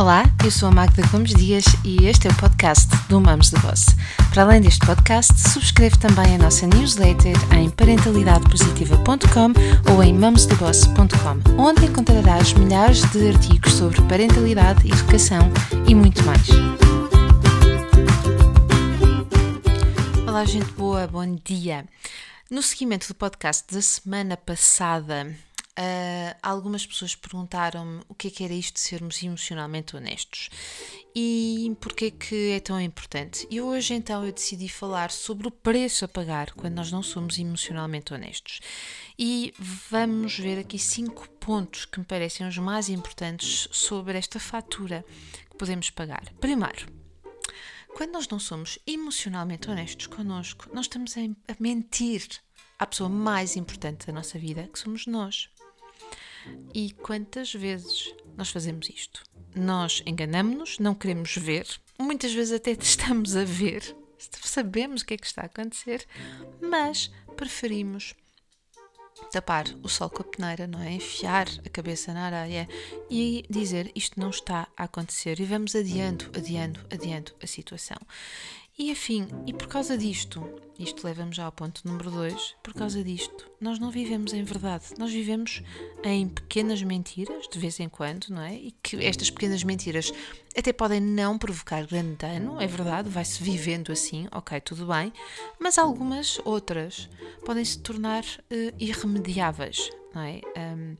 Olá, eu sou a Magda Gomes Dias e este é o podcast do Mamos de Boss. Para além deste podcast, subscreve também a nossa newsletter em parentalidadepositiva.com ou em mamosdeboss.com, onde encontrarás milhares de artigos sobre parentalidade, educação e muito mais. Olá, gente boa, bom dia. No seguimento do podcast da semana passada, Uh, algumas pessoas perguntaram-me o que é que era isto de sermos emocionalmente honestos e porquê que é tão importante. E hoje então eu decidi falar sobre o preço a pagar quando nós não somos emocionalmente honestos. E vamos ver aqui cinco pontos que me parecem os mais importantes sobre esta fatura que podemos pagar. Primeiro, quando nós não somos emocionalmente honestos connosco, nós estamos a mentir à pessoa mais importante da nossa vida, que somos nós. E quantas vezes nós fazemos isto? Nós enganamos-nos, não queremos ver, muitas vezes até estamos a ver, sabemos o que é que está a acontecer, mas preferimos tapar o sol com a peneira, não é? Enfiar a cabeça na areia e dizer isto não está a acontecer e vamos adiando, adiando, adiando a situação. E afim, e por causa disto, isto leva-me já ao ponto número 2, por causa disto, nós não vivemos em verdade, nós vivemos em pequenas mentiras, de vez em quando, não é? E que estas pequenas mentiras até podem não provocar grande dano, é verdade, vai-se vivendo assim, ok, tudo bem, mas algumas outras podem se tornar uh, irremediáveis, não é? Um,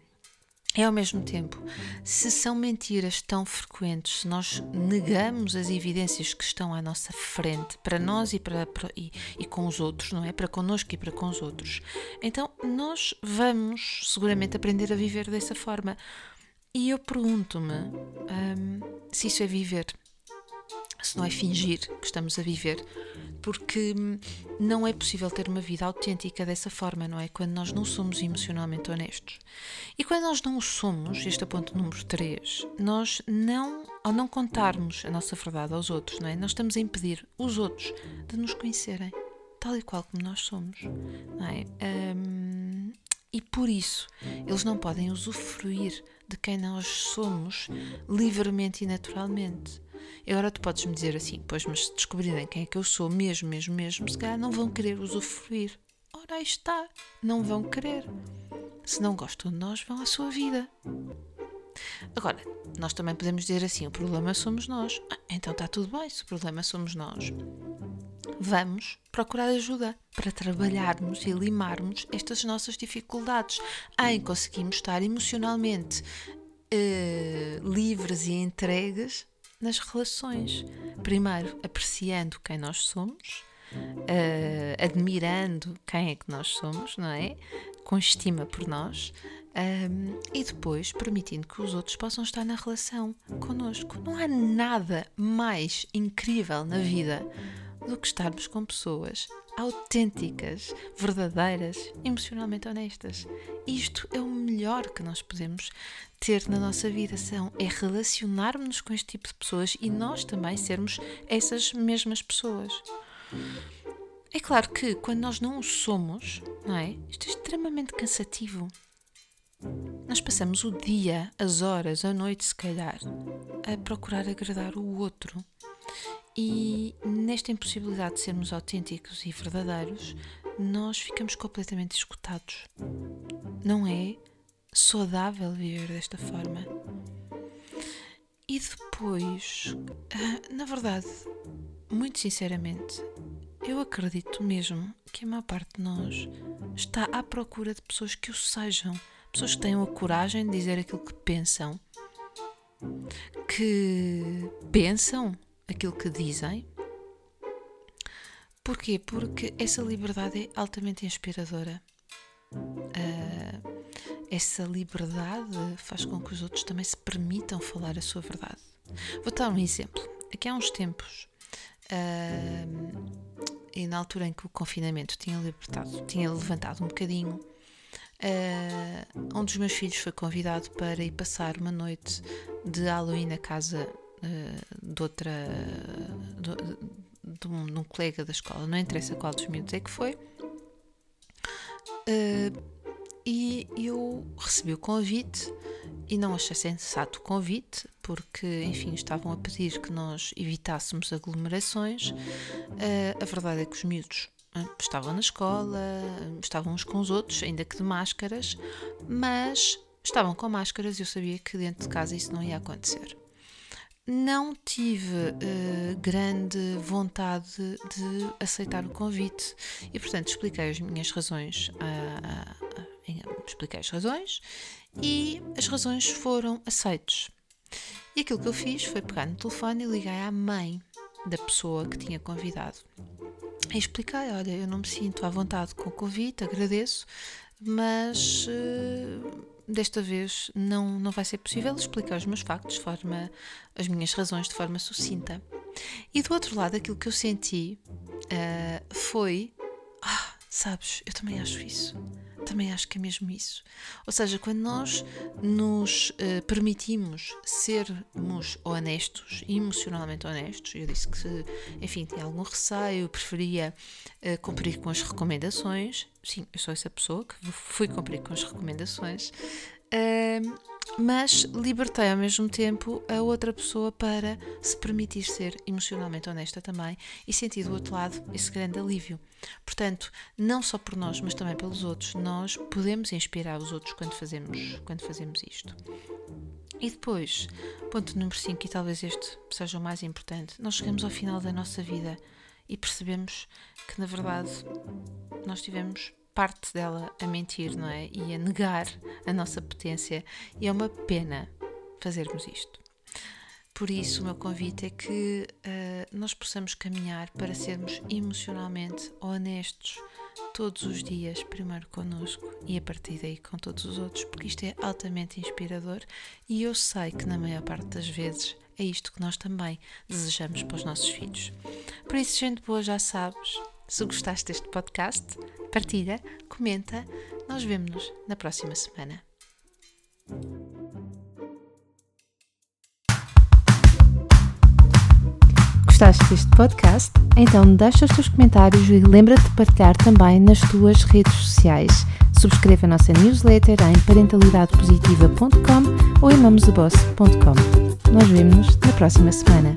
é ao mesmo tempo, se são mentiras tão frequentes, se nós negamos as evidências que estão à nossa frente, para nós e, para, para e, e, com os outros, não é? Para connosco e para com os outros, então nós vamos seguramente aprender a viver dessa forma. E eu pergunto-me hum, se isso é viver se não é fingir que estamos a viver, porque não é possível ter uma vida autêntica dessa forma, não é? Quando nós não somos emocionalmente honestos. E quando nós não o somos, este é o ponto número 3, nós não, ao não contarmos a nossa verdade aos outros, não é? Nós estamos a impedir os outros de nos conhecerem, tal e qual como nós somos, não é? Um, e por isso eles não podem usufruir de quem nós somos livremente e naturalmente. E agora tu podes me dizer assim, pois, mas se descobrirem quem é que eu sou mesmo, mesmo, mesmo, se calhar não vão querer usufruir. Ora, aí está, não vão querer. Se não gostam de nós, vão à sua vida. Agora, nós também podemos dizer assim: o problema somos nós. Ah, então está tudo bem, se o problema somos nós. Vamos procurar ajuda para trabalharmos e limarmos estas nossas dificuldades em conseguirmos estar emocionalmente uh, livres e entregues nas relações. Primeiro, apreciando quem nós somos, uh, admirando quem é que nós somos, não é? Com estima por nós. Um, e depois permitindo que os outros possam estar na relação connosco. Não há nada mais incrível na vida do que estarmos com pessoas autênticas, verdadeiras, emocionalmente honestas. Isto é o melhor que nós podemos ter na nossa vida, são, é relacionarmos-nos com este tipo de pessoas e nós também sermos essas mesmas pessoas. É claro que quando nós não o somos, não é? Isto é extremamente cansativo. Nós passamos o dia, as horas, a noite, se calhar, a procurar agradar o outro. E nesta impossibilidade de sermos autênticos e verdadeiros, nós ficamos completamente escutados. Não é saudável viver desta forma. E depois, ah, na verdade, muito sinceramente, eu acredito mesmo que a maior parte de nós está à procura de pessoas que o sejam, pessoas que tenham a coragem de dizer aquilo que pensam, que pensam aquilo que dizem. Porquê? Porque essa liberdade é altamente inspiradora. Uh, essa liberdade faz com que os outros também se permitam falar a sua verdade. Vou dar um exemplo. Aqui há uns tempos, uh, e na altura em que o confinamento tinha libertado, tinha levantado um bocadinho, uh, um dos meus filhos foi convidado para ir passar uma noite de Halloween na casa uh, de outra. De, de, um, de, um, colega da escola, não interessa qual dos miúdos é que foi. Uh, e eu recebi o convite e não achei sensato o convite porque, enfim, estavam a pedir que nós evitássemos aglomerações. Uh, a verdade é que os miúdos estavam na escola, estavam uns com os outros, ainda que de máscaras, mas estavam com máscaras e eu sabia que dentro de casa isso não ia acontecer. Não tive uh, grande vontade de aceitar o convite e, portanto, expliquei as minhas razões. Uh, expliquei as razões e as razões foram aceitas. E aquilo que eu fiz foi pegar no telefone e liguei à mãe da pessoa que tinha convidado. E expliquei: olha, eu não me sinto à vontade com o convite, agradeço, mas uh, desta vez não, não vai ser possível explicar os meus factos, de forma, as minhas razões de forma sucinta. E do outro lado, aquilo que eu senti uh, foi: sabes, eu também acho isso também acho que é mesmo isso. Ou seja, quando nós nos uh, permitimos sermos honestos, emocionalmente honestos, eu disse que, enfim, tinha algum receio, preferia uh, cumprir com as recomendações. Sim, eu sou essa pessoa que fui cumprir com as recomendações. Uh, mas libertei ao mesmo tempo a outra pessoa para se permitir ser emocionalmente honesta também e sentir do outro lado esse grande alívio. Portanto, não só por nós, mas também pelos outros, nós podemos inspirar os outros quando fazemos, quando fazemos isto. E depois, ponto número 5, e talvez este seja o mais importante, nós chegamos ao final da nossa vida e percebemos que, na verdade, nós tivemos parte dela a mentir, não é? E a negar a nossa potência. E é uma pena fazermos isto. Por isso, o meu convite é que uh, nós possamos caminhar para sermos emocionalmente honestos todos os dias, primeiro connosco e a partir daí com todos os outros, porque isto é altamente inspirador e eu sei que na maior parte das vezes é isto que nós também desejamos para os nossos filhos. Por isso, gente boa, já sabes, se gostaste deste podcast, partilha, comenta. Nós vemos-nos na próxima semana. Gostaste deste podcast? Então deixa os teus comentários e lembra-te de partilhar também nas tuas redes sociais. Subscreva a nossa newsletter em parentalidadepositiva.com ou em mamosdeboss.com. Nós vemos-nos na próxima semana.